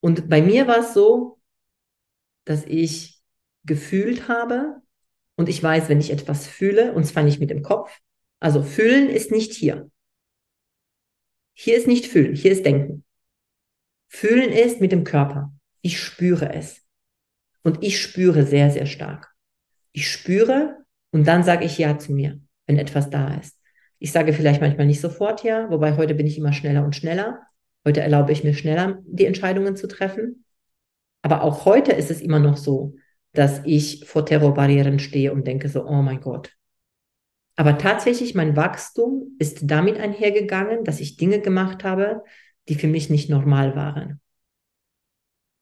Und bei mir war es so, dass ich gefühlt habe und ich weiß, wenn ich etwas fühle, und zwar nicht mit dem Kopf, also fühlen ist nicht hier. Hier ist nicht fühlen, hier ist denken. Fühlen ist mit dem Körper. Ich spüre es. Und ich spüre sehr, sehr stark. Ich spüre und dann sage ich Ja zu mir, wenn etwas da ist. Ich sage vielleicht manchmal nicht sofort Ja, wobei heute bin ich immer schneller und schneller. Heute erlaube ich mir schneller, die Entscheidungen zu treffen. Aber auch heute ist es immer noch so, dass ich vor Terrorbarrieren stehe und denke so, oh mein Gott. Aber tatsächlich, mein Wachstum ist damit einhergegangen, dass ich Dinge gemacht habe, die für mich nicht normal waren.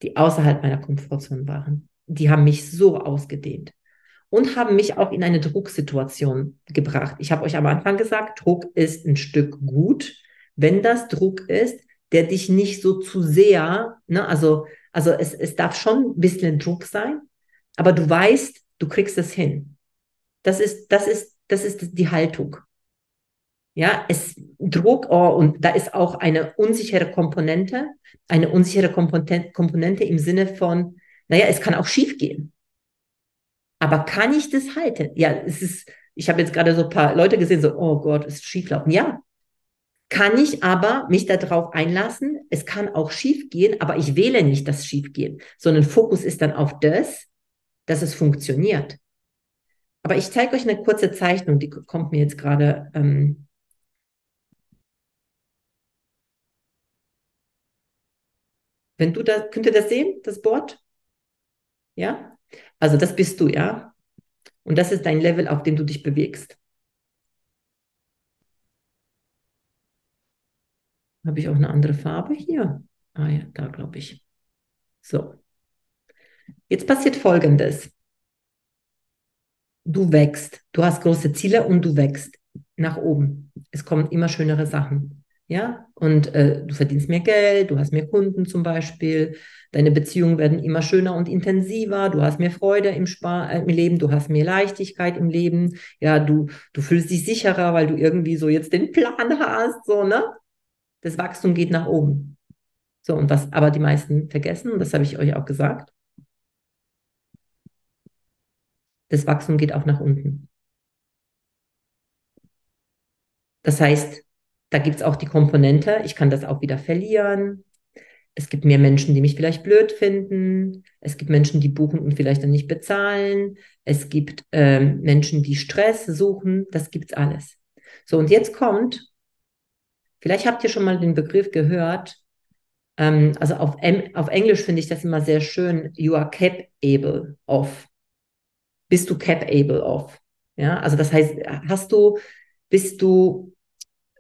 Die außerhalb meiner Komfortzone waren. Die haben mich so ausgedehnt und haben mich auch in eine Drucksituation gebracht. Ich habe euch am Anfang gesagt, Druck ist ein Stück gut, wenn das Druck ist, der dich nicht so zu sehr, ne, also, also es, es darf schon ein bisschen Druck sein, aber du weißt, du kriegst es hin. Das ist, das ist, das ist die Haltung. Ja, es Druck, oh, und da ist auch eine unsichere Komponente, eine unsichere Komponente, Komponente im Sinne von, naja, es kann auch schief gehen. Aber kann ich das halten? Ja, es ist, ich habe jetzt gerade so ein paar Leute gesehen, so, oh Gott, es ist schieflaufen. Ja. Kann ich aber mich darauf einlassen? Es kann auch schief gehen, aber ich wähle nicht das Schiefgehen, sondern Fokus ist dann auf das, dass es funktioniert. Aber ich zeige euch eine kurze Zeichnung, die kommt mir jetzt gerade. Ähm, wenn du da, könnt ihr das sehen, das Board? Ja? Also das bist du, ja. Und das ist dein Level, auf dem du dich bewegst. Habe ich auch eine andere Farbe hier? Ah ja, da glaube ich. So. Jetzt passiert Folgendes. Du wächst. Du hast große Ziele und du wächst nach oben. Es kommen immer schönere Sachen. Ja, und äh, du verdienst mehr Geld, du hast mehr Kunden zum Beispiel, deine Beziehungen werden immer schöner und intensiver, du hast mehr Freude im, Spar äh, im Leben, du hast mehr Leichtigkeit im Leben, ja, du, du fühlst dich sicherer, weil du irgendwie so jetzt den Plan hast, so, ne? Das Wachstum geht nach oben. So, und was aber die meisten vergessen, und das habe ich euch auch gesagt, das Wachstum geht auch nach unten. Das heißt, da gibt es auch die Komponente, ich kann das auch wieder verlieren. Es gibt mehr Menschen, die mich vielleicht blöd finden. Es gibt Menschen, die buchen und vielleicht dann nicht bezahlen. Es gibt ähm, Menschen, die Stress suchen. Das gibt's alles. So, und jetzt kommt, vielleicht habt ihr schon mal den Begriff gehört, ähm, also auf, auf Englisch finde ich das immer sehr schön, you are capable of. Bist du capable of? Ja, also das heißt, hast du, bist du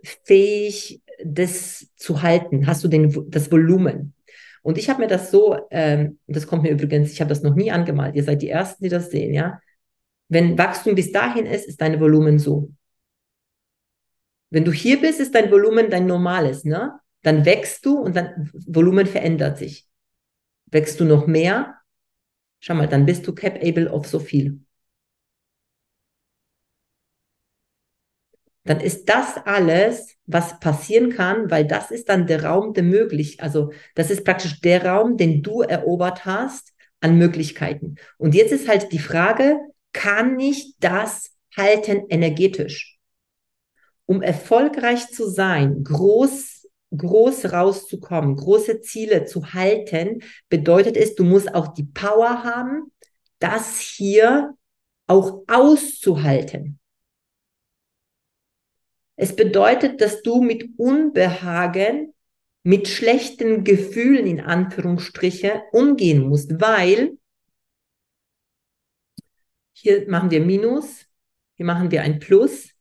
fähig, das zu halten? Hast du den, das Volumen? Und ich habe mir das so, ähm, das kommt mir übrigens, ich habe das noch nie angemalt, ihr seid die Ersten, die das sehen, ja. Wenn Wachstum bis dahin ist, ist dein Volumen so. Wenn du hier bist, ist dein Volumen dein normales, ne? Dann wächst du und dein Volumen verändert sich. Wächst du noch mehr? Schau mal, dann bist du capable of so viel. dann ist das alles, was passieren kann, weil das ist dann der Raum der möglich, also das ist praktisch der Raum, den du erobert hast an Möglichkeiten. Und jetzt ist halt die Frage, kann ich das halten energetisch? Um erfolgreich zu sein, groß, groß rauszukommen, große Ziele zu halten, bedeutet es, du musst auch die Power haben, das hier auch auszuhalten. Es bedeutet, dass du mit Unbehagen, mit schlechten Gefühlen in Anführungsstriche umgehen musst, weil hier machen wir Minus, hier machen wir ein Plus.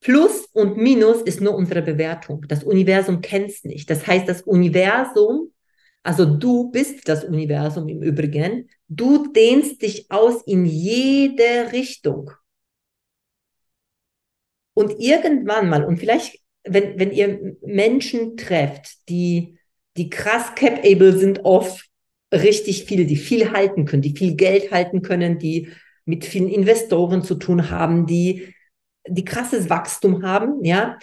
Plus und Minus ist nur unsere Bewertung. Das Universum kennt es nicht. Das heißt, das Universum, also du bist das Universum im Übrigen, du dehnst dich aus in jede Richtung. Und irgendwann mal, und vielleicht, wenn, wenn ihr Menschen trefft, die, die krass capable sind auf richtig viel, die viel halten können, die viel Geld halten können, die mit vielen Investoren zu tun haben, die, die krasses Wachstum haben, ja.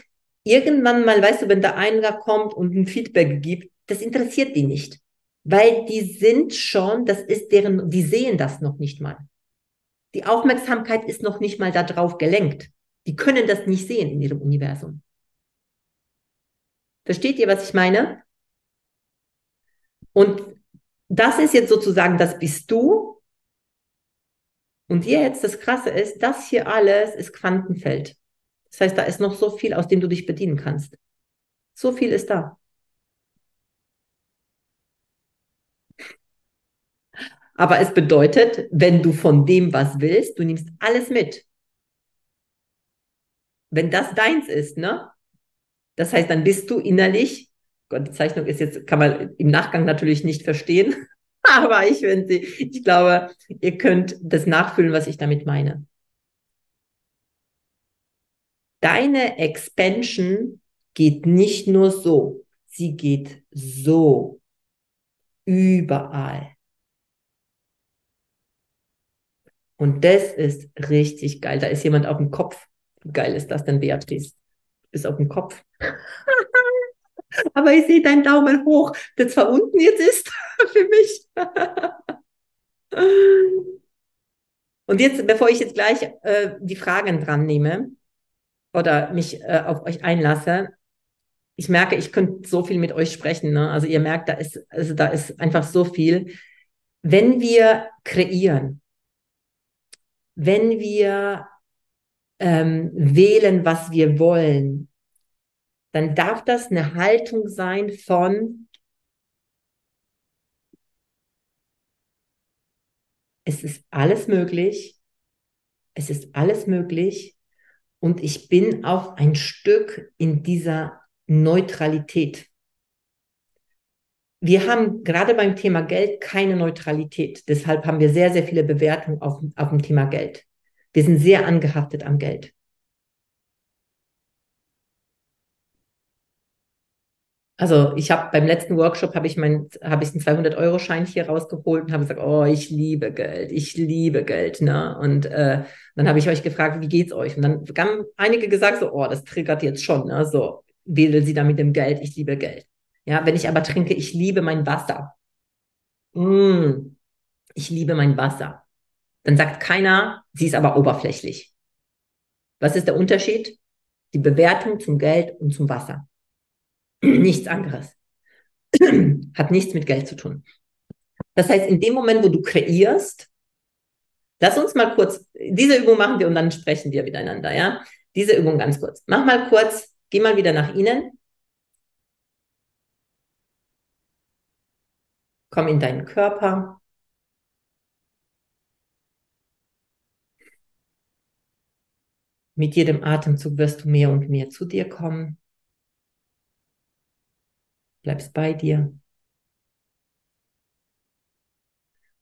Irgendwann mal, weißt du, wenn da einer kommt und ein Feedback gibt, das interessiert die nicht. Weil die sind schon, das ist deren, die sehen das noch nicht mal. Die Aufmerksamkeit ist noch nicht mal darauf gelenkt. Die können das nicht sehen in ihrem Universum. Versteht ihr, was ich meine? Und das ist jetzt sozusagen, das bist du. Und jetzt, das Krasse ist, das hier alles ist Quantenfeld. Das heißt, da ist noch so viel, aus dem du dich bedienen kannst. So viel ist da. Aber es bedeutet, wenn du von dem was willst, du nimmst alles mit. Wenn das deins ist, ne? Das heißt, dann bist du innerlich, Gott, die Zeichnung ist jetzt, kann man im Nachgang natürlich nicht verstehen, aber ich finde ich glaube, ihr könnt das nachfühlen, was ich damit meine. Deine Expansion geht nicht nur so, sie geht so überall. Und das ist richtig geil. Da ist jemand auf dem Kopf. Wie geil ist das denn, Beatrice? Ist auf dem Kopf. Aber ich sehe deinen Daumen hoch, der zwar unten jetzt ist für mich. Und jetzt, bevor ich jetzt gleich äh, die Fragen dran nehme oder mich äh, auf euch einlasse, ich merke, ich könnte so viel mit euch sprechen. Ne? Also ihr merkt, da ist, also da ist einfach so viel. Wenn wir kreieren, wenn wir ähm, wählen, was wir wollen, dann darf das eine Haltung sein von, es ist alles möglich, es ist alles möglich und ich bin auch ein Stück in dieser Neutralität. Wir haben gerade beim Thema Geld keine Neutralität. Deshalb haben wir sehr, sehr viele Bewertungen auf, auf dem Thema Geld. Wir sind sehr angehaftet am Geld. Also ich habe beim letzten Workshop habe ich mein habe ich einen 200 Euro Schein hier rausgeholt und habe gesagt, oh ich liebe Geld, ich liebe Geld, ne? Und äh, dann habe ich euch gefragt, wie geht's euch? Und dann haben einige gesagt so, oh das triggert jetzt schon, ne? So wähle sie da mit dem Geld, ich liebe Geld. Ja, wenn ich aber trinke, ich liebe mein Wasser. Mm, ich liebe mein Wasser. Dann sagt keiner, sie ist aber oberflächlich. Was ist der Unterschied? Die Bewertung zum Geld und zum Wasser. Nichts anderes. Hat nichts mit Geld zu tun. Das heißt, in dem Moment, wo du kreierst, lass uns mal kurz, diese Übung machen wir und dann sprechen wir miteinander, ja? Diese Übung ganz kurz. Mach mal kurz, geh mal wieder nach innen. Komm in deinen Körper. Mit jedem Atemzug wirst du mehr und mehr zu dir kommen bleibst bei dir.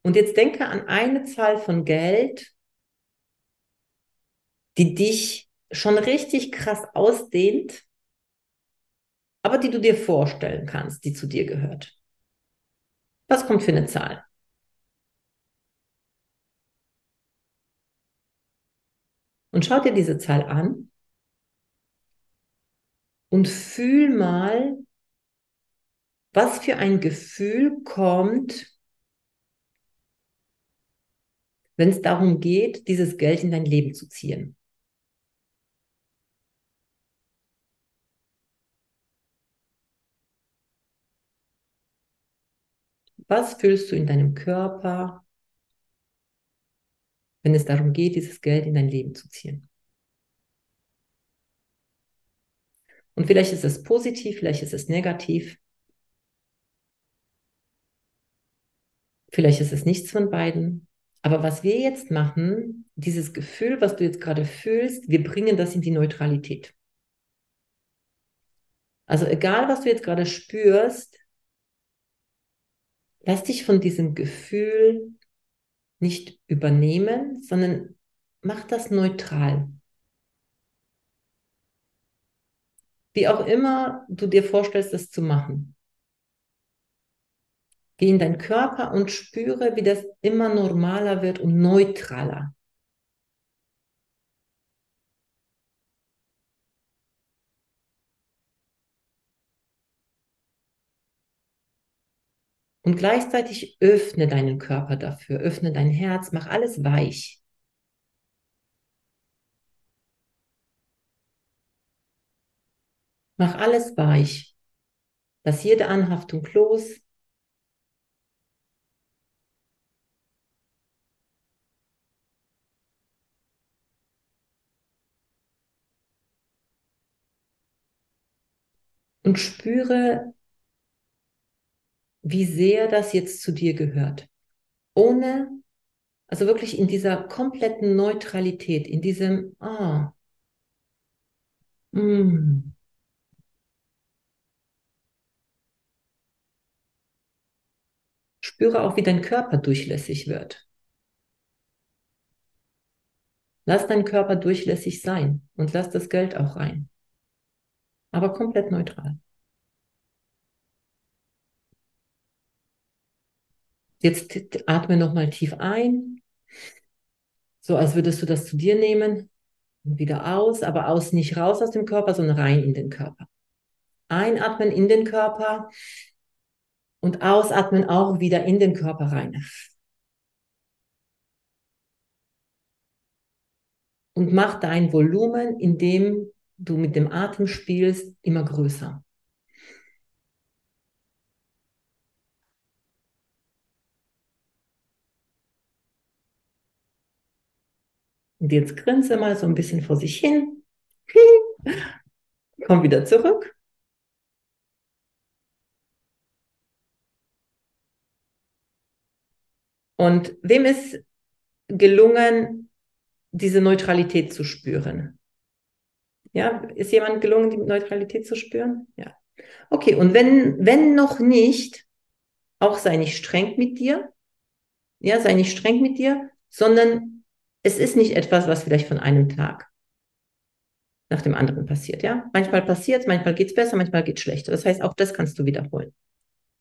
Und jetzt denke an eine Zahl von Geld, die dich schon richtig krass ausdehnt, aber die du dir vorstellen kannst, die zu dir gehört. Was kommt für eine Zahl? Und schau dir diese Zahl an und fühl mal, was für ein Gefühl kommt, wenn es darum geht, dieses Geld in dein Leben zu ziehen? Was fühlst du in deinem Körper, wenn es darum geht, dieses Geld in dein Leben zu ziehen? Und vielleicht ist es positiv, vielleicht ist es negativ. Vielleicht ist es nichts von beiden. Aber was wir jetzt machen, dieses Gefühl, was du jetzt gerade fühlst, wir bringen das in die Neutralität. Also egal, was du jetzt gerade spürst, lass dich von diesem Gefühl nicht übernehmen, sondern mach das neutral. Wie auch immer du dir vorstellst, das zu machen. Geh in deinen Körper und spüre, wie das immer normaler wird und neutraler. Und gleichzeitig öffne deinen Körper dafür, öffne dein Herz, mach alles weich. Mach alles weich. Lass jede Anhaftung los. Und spüre, wie sehr das jetzt zu dir gehört. Ohne, also wirklich in dieser kompletten Neutralität, in diesem, ah, mm. Spüre auch, wie dein Körper durchlässig wird. Lass deinen Körper durchlässig sein und lass das Geld auch rein. Aber komplett neutral. Jetzt atme nochmal tief ein, so als würdest du das zu dir nehmen und wieder aus, aber aus nicht raus aus dem Körper, sondern rein in den Körper. Einatmen in den Körper und ausatmen auch wieder in den Körper rein. Und mach dein Volumen, in dem du mit dem Atem spielst, immer größer. Und jetzt grinse mal so ein bisschen vor sich hin. Komm wieder zurück. Und wem ist gelungen, diese Neutralität zu spüren? Ja, ist jemand gelungen, die Neutralität zu spüren? Ja. Okay, und wenn, wenn noch nicht, auch sei nicht streng mit dir. Ja, sei nicht streng mit dir, sondern es ist nicht etwas, was vielleicht von einem Tag nach dem anderen passiert. Ja, manchmal passiert es, manchmal geht es besser, manchmal geht es schlechter. Das heißt, auch das kannst du wiederholen.